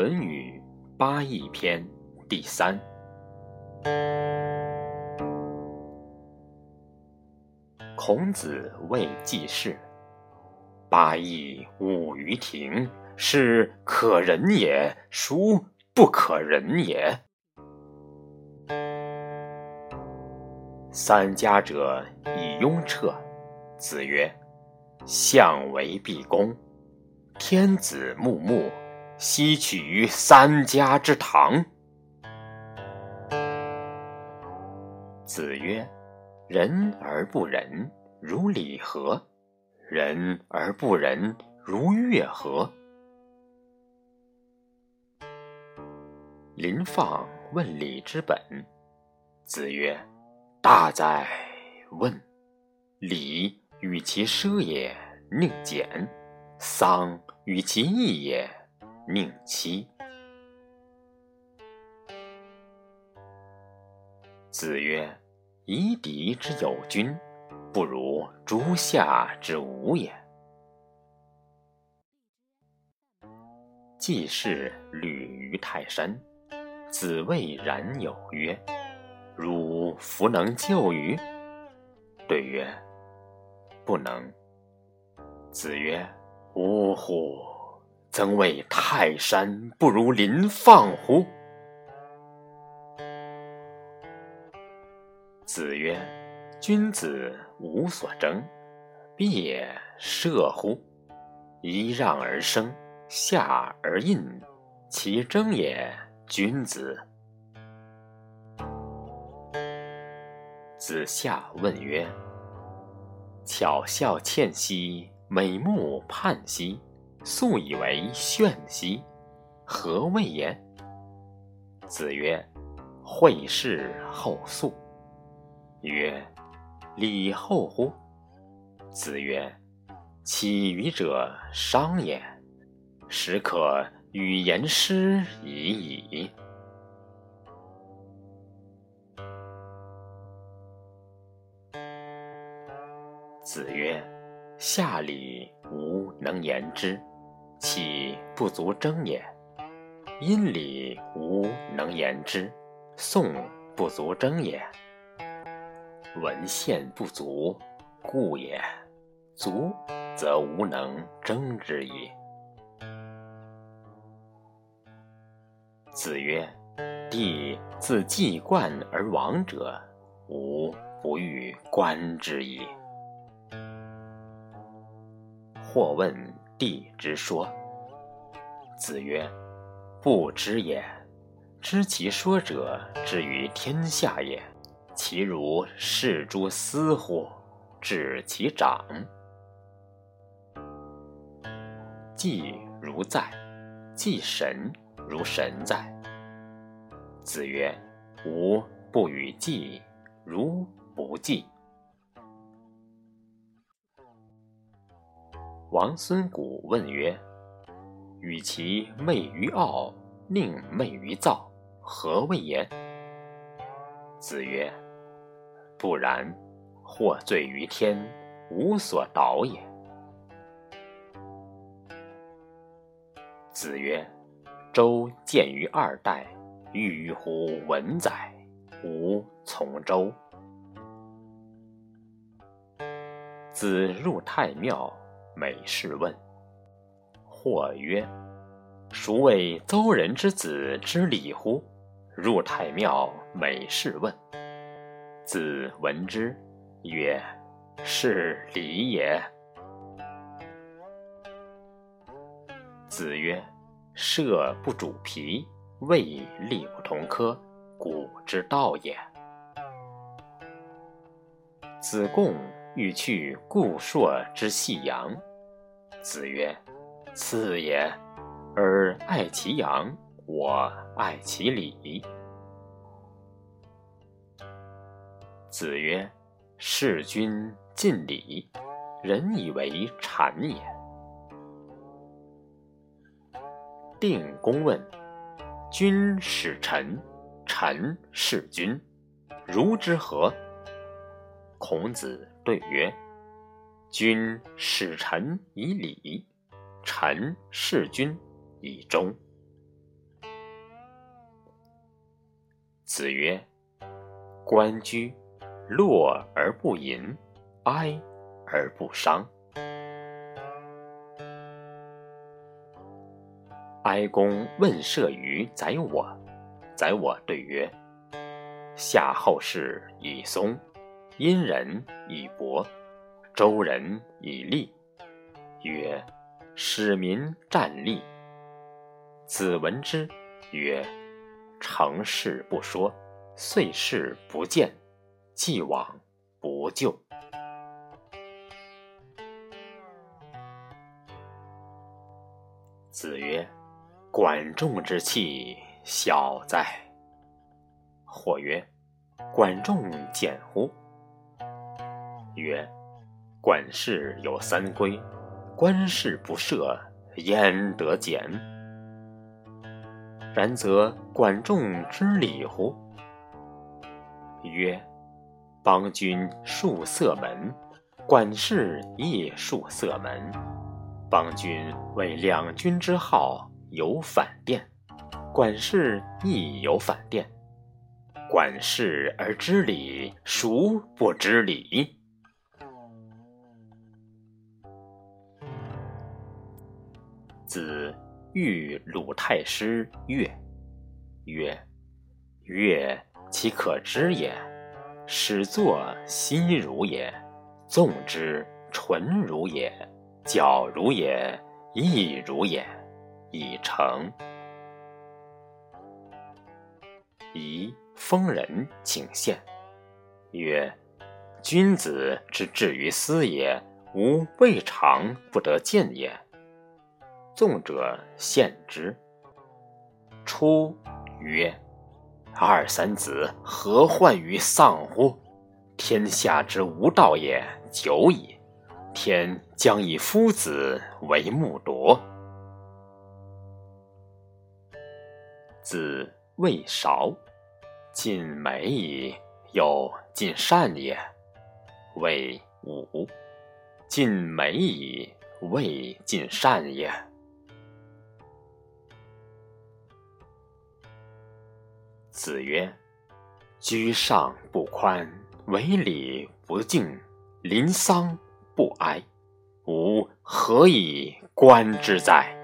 论语八佾篇第三。孔子谓季氏：“八佾舞于庭，是可忍也，孰不可忍也？”三家者以雍彻。子曰：“相为毕公，天子穆穆。”西取于三家之堂。子曰：“仁而不仁，如礼何？仁而不仁，如乐何？”临放问礼之本。子曰：“大哉问！礼与其奢也，宁俭；丧与其易也。”宁妻。子曰：“夷狄之有君，不如诸夏之无也。”季氏旅于泰山，子谓冉有曰：“汝弗能就与？”对曰：“不能。”子曰：“呜呼！”曾谓泰山不如林放乎？子曰：“君子无所争，必也射乎？揖让而生，下而应，其争也君子。”子夏问曰：“巧笑倩兮，美目盼兮。”素以为炫兮，何谓也？子曰：“惠氏后素。”曰：“礼后乎？”子曰：“起予者商也，始可与言师已矣。”子曰：“下礼吾能言之。”岂不足争也？殷礼无能言之，宋不足争也。文献不足，故也；足，则无能争之矣。子曰：“帝自季冠而亡者，吾不欲观之矣。”或问。帝之说，子曰：“不知也。知其说者，至于天下也。其如视诸斯乎？指其长。祭如在，祭神如神在。”子曰：“吾不与祭，如不祭。”王孙谷问曰：“与其媚于傲，宁媚于躁，何谓也？”子曰：“不然，获罪于天，无所导也。”子曰：“周见于二代，欲乎文宰，吾从周。”子入太庙。美士问，或曰：“孰谓邹人之子之礼乎？”入太庙，美士问。子闻之，曰：“是礼也。”子曰：“射不主皮，未力不同科，古之道也。”子贡欲去故朔之细阳。子曰：“次也，而爱其阳，我爱其礼。”子曰：“事君尽礼，人以为谄也。”定公问：“君使臣，臣事君，如之何？”孔子对曰：君使臣以礼，臣事君以忠。子曰：“关雎，乐而不淫，哀而不伤。”哀公问射于宰我，宰我对曰：“夏后氏以松，殷人以博，周人以利。”曰：“使民战栗。”子闻之曰。成事不说，遂事不见，既往不咎。子曰：“管仲之器，小哉！”或曰：“管仲简乎？”曰：“管氏有三规，官事不赦，焉得简？”然则管仲之礼乎？曰：邦君戍塞门，管氏亦戍塞门。邦君为两君之号，有反殿；管氏亦有反殿。管氏而知礼，孰不知礼？子。欲鲁太师乐，曰：“乐其可知也？始作心如也，纵之纯如也，矫如也，意如也，已成。”宜封人请献，曰：“君子之至于斯也，吾未尝不得见也。”纵者献之。出曰：“二三子何患于丧乎？天下之无道也，久矣。天将以夫子为木铎。”子谓韶：“尽美矣，有尽善也。”谓武：“尽美矣，未尽善也。”子曰：“居上不宽，为礼不敬，临丧不哀，吾何以观之哉？”